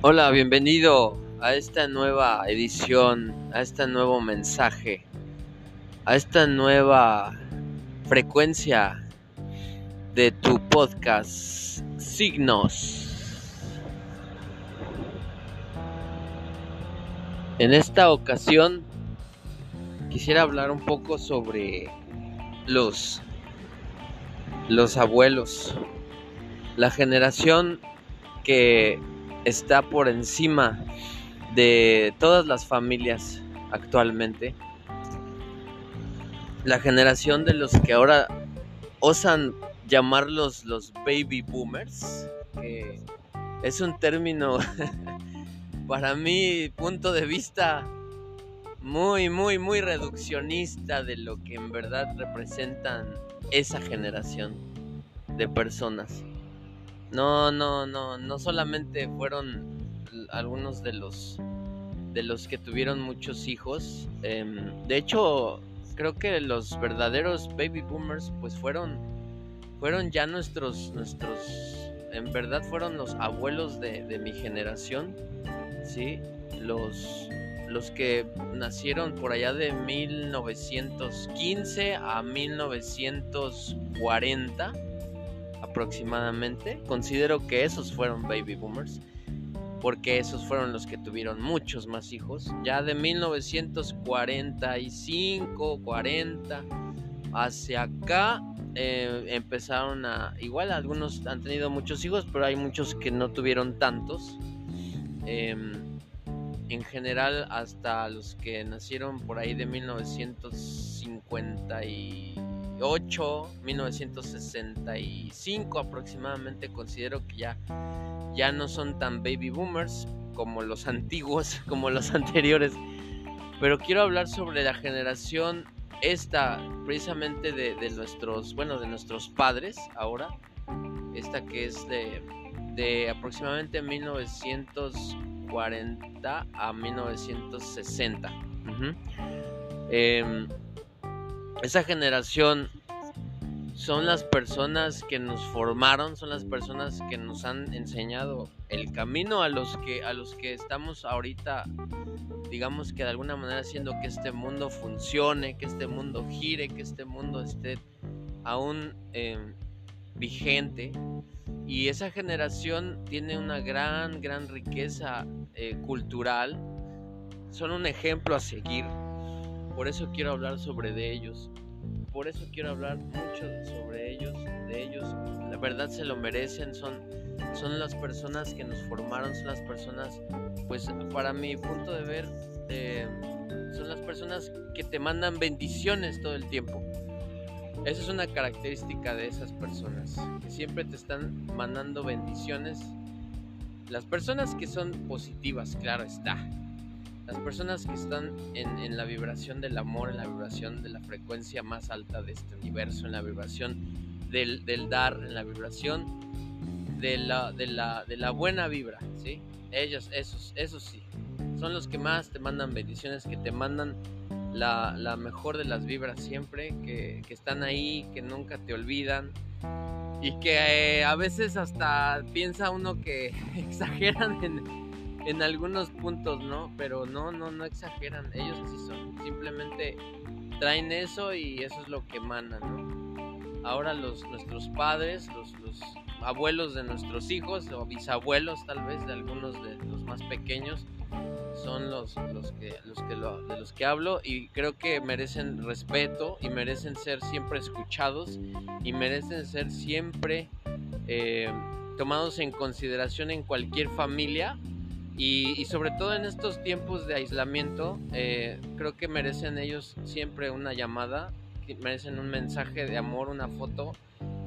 Hola, bienvenido a esta nueva edición, a este nuevo mensaje, a esta nueva frecuencia de tu podcast Signos. En esta ocasión quisiera hablar un poco sobre los los abuelos, la generación que está por encima de todas las familias actualmente. La generación de los que ahora osan llamarlos los baby boomers, que es un término para mi punto de vista muy, muy, muy reduccionista de lo que en verdad representan esa generación de personas. No, no, no, no solamente fueron algunos de los de los que tuvieron muchos hijos. Em, de hecho, creo que los verdaderos baby boomers, pues fueron, fueron ya nuestros, nuestros, en verdad fueron los abuelos de, de mi generación, sí, los, los que nacieron por allá de 1915 a 1940 aproximadamente. Considero que esos fueron baby boomers, porque esos fueron los que tuvieron muchos más hijos. Ya de 1945, 40 hacia acá eh, empezaron a, igual algunos han tenido muchos hijos, pero hay muchos que no tuvieron tantos. Em, en general hasta los que nacieron por ahí de 1950 y 1965 aproximadamente, considero que ya, ya no son tan baby boomers como los antiguos, como los anteriores. Pero quiero hablar sobre la generación esta, precisamente de, de nuestros, bueno, de nuestros padres ahora. Esta que es de, de aproximadamente 1940 a 1960. Esa generación son las personas que nos formaron, son las personas que nos han enseñado el camino a los que a los que estamos ahorita digamos que de alguna manera haciendo que este mundo funcione, que este mundo gire, que este mundo esté aún em, vigente. Y esa generación tiene una gran, gran riqueza eh, cultural. Son un ejemplo a seguir por eso quiero hablar sobre de ellos. Por eso quiero hablar mucho sobre ellos, de ellos. La verdad se lo merecen, son, son las personas que nos formaron, son las personas, pues para mi punto de ver, eh, son las personas que te mandan bendiciones todo el tiempo. Esa es una característica de esas personas, que siempre te están mandando bendiciones. Las personas que son positivas, claro está, las personas que están en, la vibración del amor, en la vibración de la frecuencia más alta de este universo, en la vibración del, dar, en la vibración de la, de la, de la buena vibra, ¿sí? Ellos, esos, esos sí, son los que más te mandan bendiciones, que te mandan la, mejor de las vibras siempre, que, están ahí, que nunca te olvidan y que eh, a veces hasta piensa uno que exageran en en algunos puntos, ¿no? Pero no, no, no exageran. Ellos así son. Simplemente traen eso y eso es lo que emanan, ¿no? Ahora los, nuestros padres, los, los abuelos de nuestros hijos o bisabuelos tal vez de algunos de los más pequeños son los, los que, los que de los que hablo y creo que merecen respeto y merecen ser siempre escuchados y merecen ser siempre eh, tomados en consideración en cualquier familia y, sobre todo en estos tiempos de aislamiento, eh, creo que merecen ellos siempre una llamada, merecen un mensaje de amor, una foto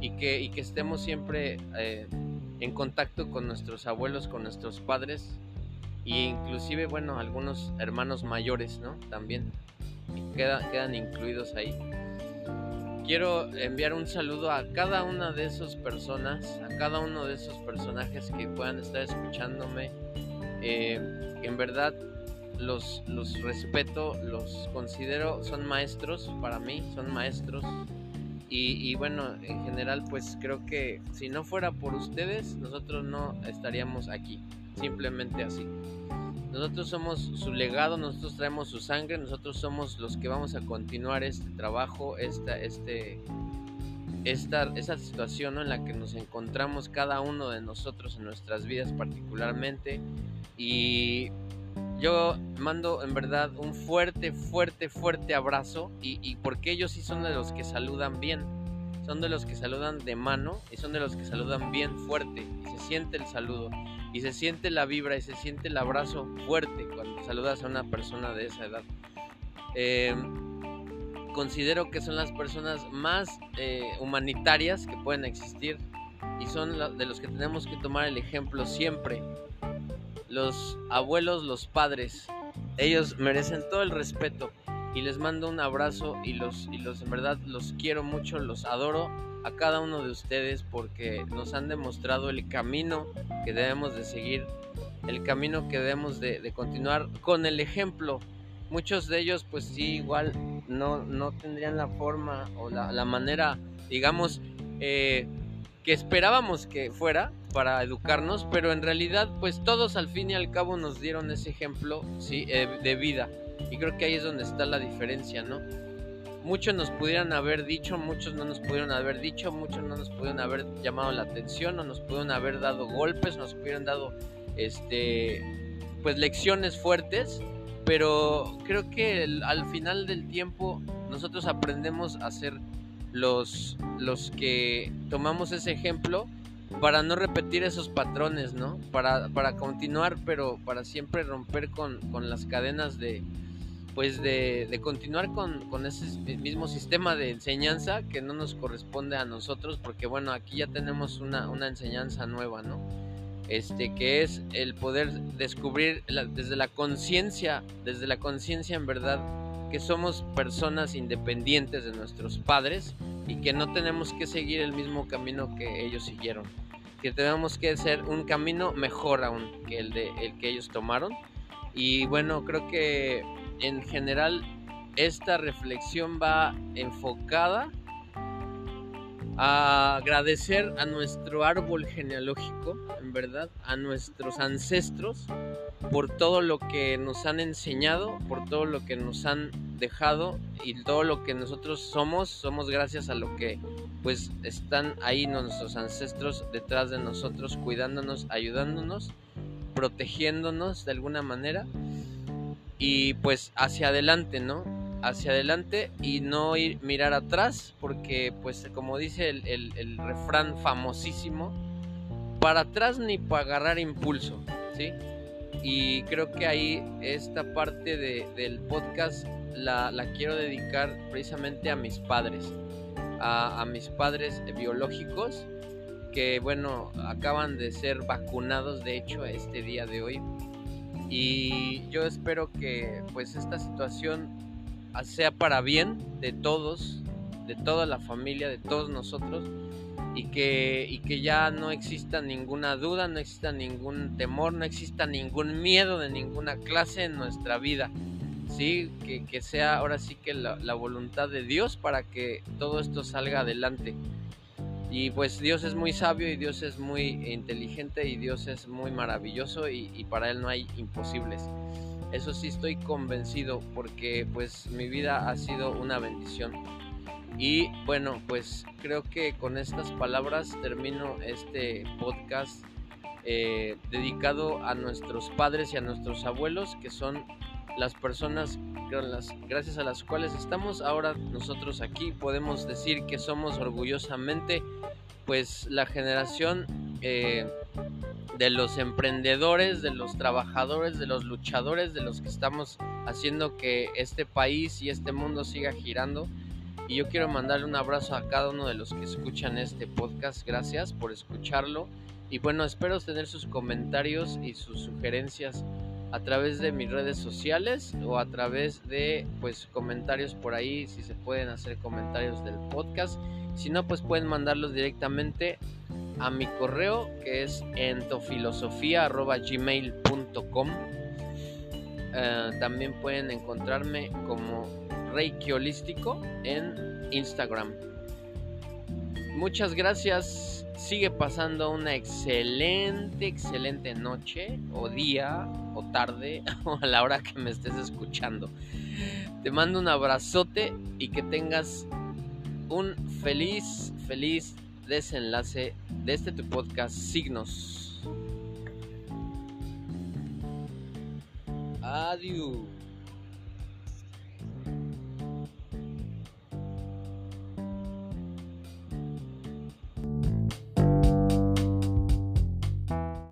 y que, y que estemos siempre eh, en contacto con nuestros abuelos, con nuestros padres e inclusive, bueno, algunos hermanos mayores, ¿no? También quedan, quedan incluidos ahí. Quiero enviar un saludo a cada una de esas personas, a cada uno de esos personajes que puedan estar escuchándome eh, en verdad los, los respeto, los considero, son maestros para mí, son maestros. Y, bueno, en general pues creo que si no fuera por ustedes, nosotros no estaríamos aquí. simplemente así. Nosotros somos su legado, nosotros traemos su sangre, nosotros somos los que vamos a continuar este trabajo, esta, este, esta, esa situación en la que nos encontramos cada uno de nosotros en nuestras vidas particularmente. Y yo mando en verdad un fuerte, fuerte, fuerte abrazo. Y, porque ellos sí son de los que saludan bien, son de los que saludan de mano y son de los que saludan bien fuerte. Y se siente el saludo. Y se siente la vibra y se siente el abrazo fuerte cuando saludas a una persona de esa edad. Eh, considero que son las personas más eh, humanitarias que pueden existir y son de los que tenemos que tomar el ejemplo siempre. Los abuelos, los padres, ellos merecen todo el respeto y les mando un abrazo y los, y los en verdad los quiero mucho, los adoro a cada uno de ustedes porque nos han demostrado el camino que debemos de seguir, el camino que debemos de, continuar con el ejemplo. Muchos de ellos pues sí igual no, no tendrían la forma o la, manera, digamos, eh, que esperábamos que fuera para educarnos, pero en realidad pues todos al fin y al cabo nos dieron ese ejemplo ¿sí? Eh, de vida. Y creo que ahí es donde está la diferencia, ¿no? muchos nos pudieran haber dicho, muchos no nos pudieron haber dicho, muchos no nos pudieron haber llamado la atención, no nos pudieron haber dado golpes, nos pudieran dado este pues lecciones fuertes, pero creo que al final del tiempo nosotros aprendemos a ser los, los que tomamos ese ejemplo para no repetir esos patrones, ¿no? Para, para continuar, pero para siempre romper con, con las cadenas de, pues de, continuar con, ese mismo sistema de enseñanza que no nos corresponde a nosotros porque bueno aquí ya tenemos una, enseñanza nueva no este que es el poder descubrir desde la conciencia desde la conciencia en verdad que somos personas independientes de nuestros padres y que no tenemos que seguir el mismo camino que ellos siguieron. Que tenemos que hacer un camino mejor aún que el de el que ellos tomaron. Y bueno creo que en general esta reflexión va enfocada a agradecer a nuestro árbol genealógico, en verdad, a nuestros ancestros por todo lo que nos han enseñado, por todo lo que nos han dejado y todo lo que nosotros somos, somos gracias a lo que pues están ahí nuestros ancestros detrás de nosotros, cuidándonos, ayudándonos, protegiéndonos de alguna manera y pues hacia adelante, ¿no? Hacia adelante y no ir mirar atrás, porque pues como dice el, refrán famosísimo, para atrás ni para agarrar impulso, ¿sí? Y creo que ahí esta parte del podcast la, quiero dedicar precisamente a mis padres, a mis padres biológicos, que bueno, acaban de ser vacunados de hecho este día de hoy y yo espero que pues esta situación sea para bien de todos, de toda la familia, de todos nosotros y que, y que ya no exista ninguna duda, no exista ningún temor, no exista ningún miedo de ninguna clase en nuestra vida. Sí, que, que sea ahora sí que la, la voluntad de Dios para que todo esto salga adelante. Y pues Dios es muy sabio y Dios es muy inteligente y Dios es muy maravilloso y, para Él no hay imposibles. Eso sí estoy convencido porque pues mi vida ha sido una bendición. Y bueno, pues creo que con estas palabras termino este podcast eh, dedicado a nuestros padres y a nuestros abuelos que son las personas gracias a las cuales estamos ahora nosotros aquí. Podemos decir que somos orgullosamente pues la generación eh, de los emprendedores, de los trabajadores, de los luchadores, de los que estamos haciendo que este país y este mundo siga girando. Y yo quiero mandarle un abrazo a cada uno de los que escuchan este podcast. Gracias por escucharlo. Y bueno, espero tener sus comentarios y sus sugerencias a través de mis redes sociales o a través de pues comentarios por ahí si se pueden hacer comentarios del podcast si no pues pueden mandarlos directamente a mi correo que es entofilosofía.gmail.com eh, también pueden encontrarme como Reiki Holístico en Instagram. Muchas gracias. Sigue pasando una excelente, excelente noche o día o tarde o a la hora que me estés escuchando. Te mando un abrazote y que tengas un feliz, feliz desenlace de este tu podcast Signos. Adiós.